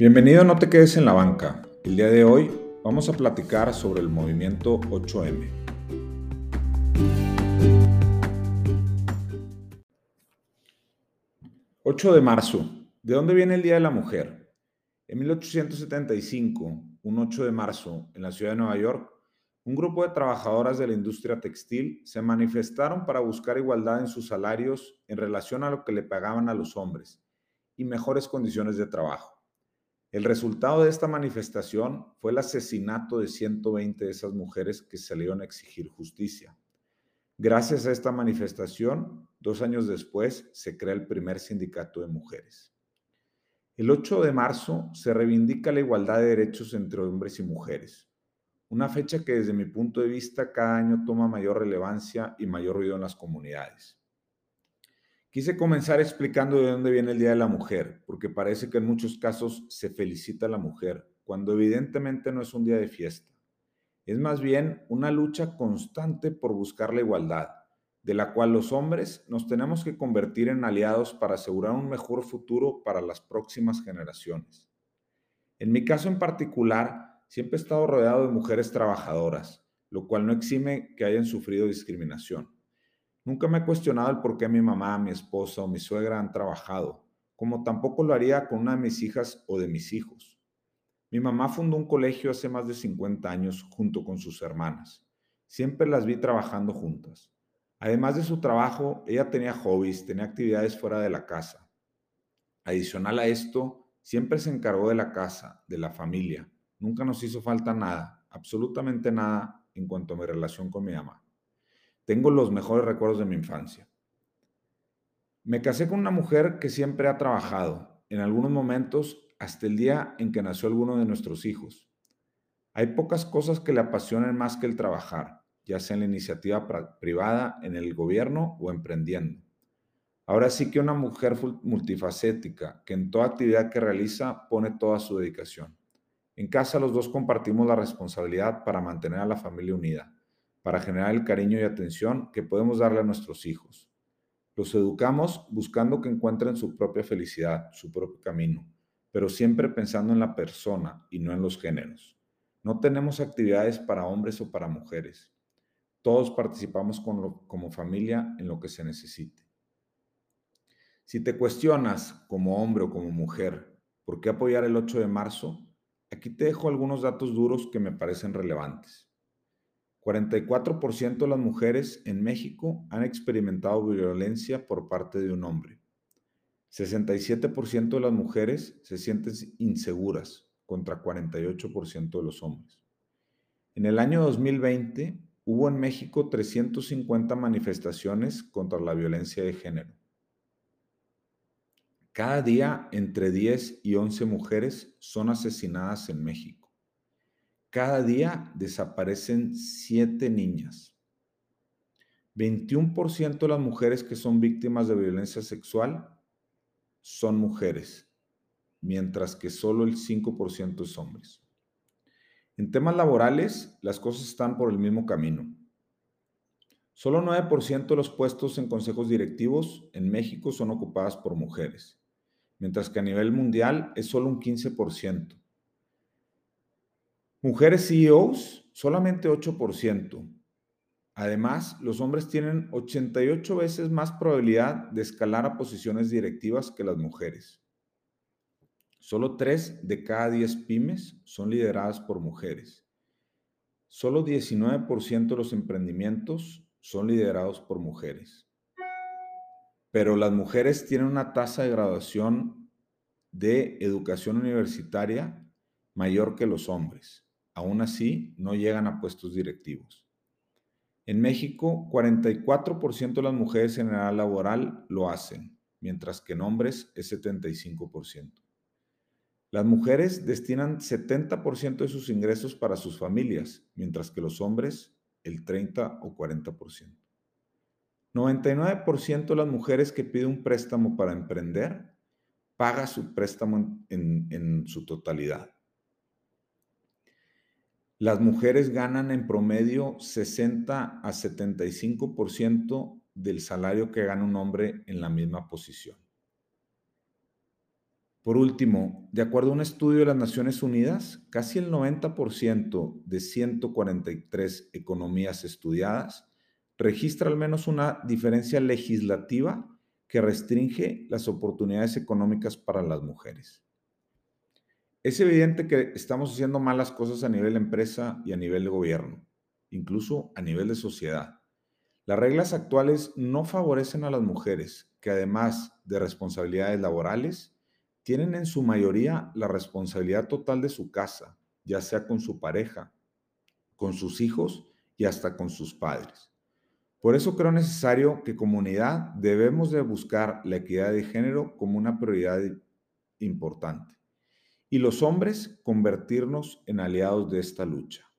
Bienvenido No te quedes en la banca. El día de hoy vamos a platicar sobre el movimiento 8M. ...8 de marzo... ¿De dónde viene el Día de la Mujer? En 1875, un 8 de marzo, en la ciudad de Nueva York, un grupo de trabajadoras de la industria textil se manifestaron para buscar igualdad en sus salarios en relación a lo que le pagaban a los hombres y mejores condiciones de trabajo. El resultado de esta manifestación fue el asesinato de 120 de esas mujeres que salieron a exigir justicia. Gracias a esta manifestación, dos años después, se crea el primer sindicato de mujeres. El 8 de marzo se reivindica la igualdad de derechos entre hombres y mujeres, una fecha que desde mi punto de vista cada año toma mayor relevancia y mayor ruido en las comunidades. Quise comenzar explicando de dónde viene el Día de la Mujer, porque parece que en muchos casos se felicita a la mujer, cuando evidentemente no es un día de fiesta. Es más bien una lucha constante por buscar la igualdad, de la cual los hombres nos tenemos que convertir en aliados para asegurar un mejor futuro para las próximas generaciones. En mi caso en particular, siempre he estado rodeado de mujeres trabajadoras, lo cual no exime que hayan sufrido discriminación. Nunca me he cuestionado el por qué mi mamá, mi esposa o mi suegra han trabajado, como tampoco lo haría con una de mis hijas o de mis hijos. Mi mamá fundó un colegio hace más de 50 años junto con sus hermanas. Siempre las vi trabajando juntas. Además de su trabajo, ella tenía hobbies, tenía actividades fuera de la casa. Adicional a esto, siempre se encargó de la casa, de la familia. Nunca nos hizo falta nada, absolutamente nada en cuanto a mi relación con mi mamá. Tengo los mejores recuerdos de mi infancia. Me casé con una mujer que siempre ha trabajado, en algunos momentos hasta el día en que nació alguno de nuestros hijos. Hay pocas cosas que le apasionen más que el trabajar, ya sea en la iniciativa privada, en el gobierno o emprendiendo. Ahora sí que una mujer multifacética que en toda actividad que realiza pone toda su dedicación. En casa los dos compartimos la responsabilidad para mantener a la familia unida para generar el cariño y atención que podemos darle a nuestros hijos. Los educamos buscando que encuentren su propia felicidad, su propio camino, pero siempre pensando en la persona y no en los géneros. No tenemos actividades para hombres o para mujeres. Todos participamos como familia en lo que se necesite. Si te cuestionas como hombre o como mujer por qué apoyar el 8 de marzo, aquí te dejo algunos datos duros que me parecen relevantes. 44% de las mujeres en México han experimentado violencia por parte de un hombre. 67% de las mujeres se sienten inseguras contra 48% de los hombres. En el año 2020 hubo en México 350 manifestaciones contra la violencia de género. Cada día entre 10 y 11 mujeres son asesinadas en México. Cada día desaparecen siete niñas. 21% de las mujeres que son víctimas de violencia sexual son mujeres, mientras que solo el 5% es hombres. En temas laborales, las cosas están por el mismo camino. Solo 9% de los puestos en consejos directivos en México son ocupadas por mujeres, mientras que a nivel mundial es solo un 15%. Mujeres CEOs, solamente 8%. Además, los hombres tienen 88 veces más probabilidad de escalar a posiciones directivas que las mujeres. Solo 3 de cada 10 pymes son lideradas por mujeres. Solo 19% de los emprendimientos son liderados por mujeres. Pero las mujeres tienen una tasa de graduación de educación universitaria mayor que los hombres. Aún así, no llegan a puestos directivos. En México, 44% de las mujeres en edad laboral lo hacen, mientras que en hombres es 75%. Las mujeres destinan 70% de sus ingresos para sus familias, mientras que los hombres el 30 o 40%. 99% de las mujeres que piden un préstamo para emprender paga su préstamo en, en su totalidad. Las mujeres ganan en promedio 60 a 75% del salario que gana un hombre en la misma posición. Por último, de acuerdo a un estudio de las Naciones Unidas, casi el 90% de 143 economías estudiadas registra al menos una diferencia legislativa que restringe las oportunidades económicas para las mujeres. Es evidente que estamos haciendo malas cosas a nivel de empresa y a nivel de gobierno, incluso a nivel de sociedad. Las reglas actuales no favorecen a las mujeres, que además de responsabilidades laborales, tienen en su mayoría la responsabilidad total de su casa, ya sea con su pareja, con sus hijos y hasta con sus padres. Por eso creo necesario que comunidad debemos de buscar la equidad de género como una prioridad importante y los hombres convertirnos en aliados de esta lucha.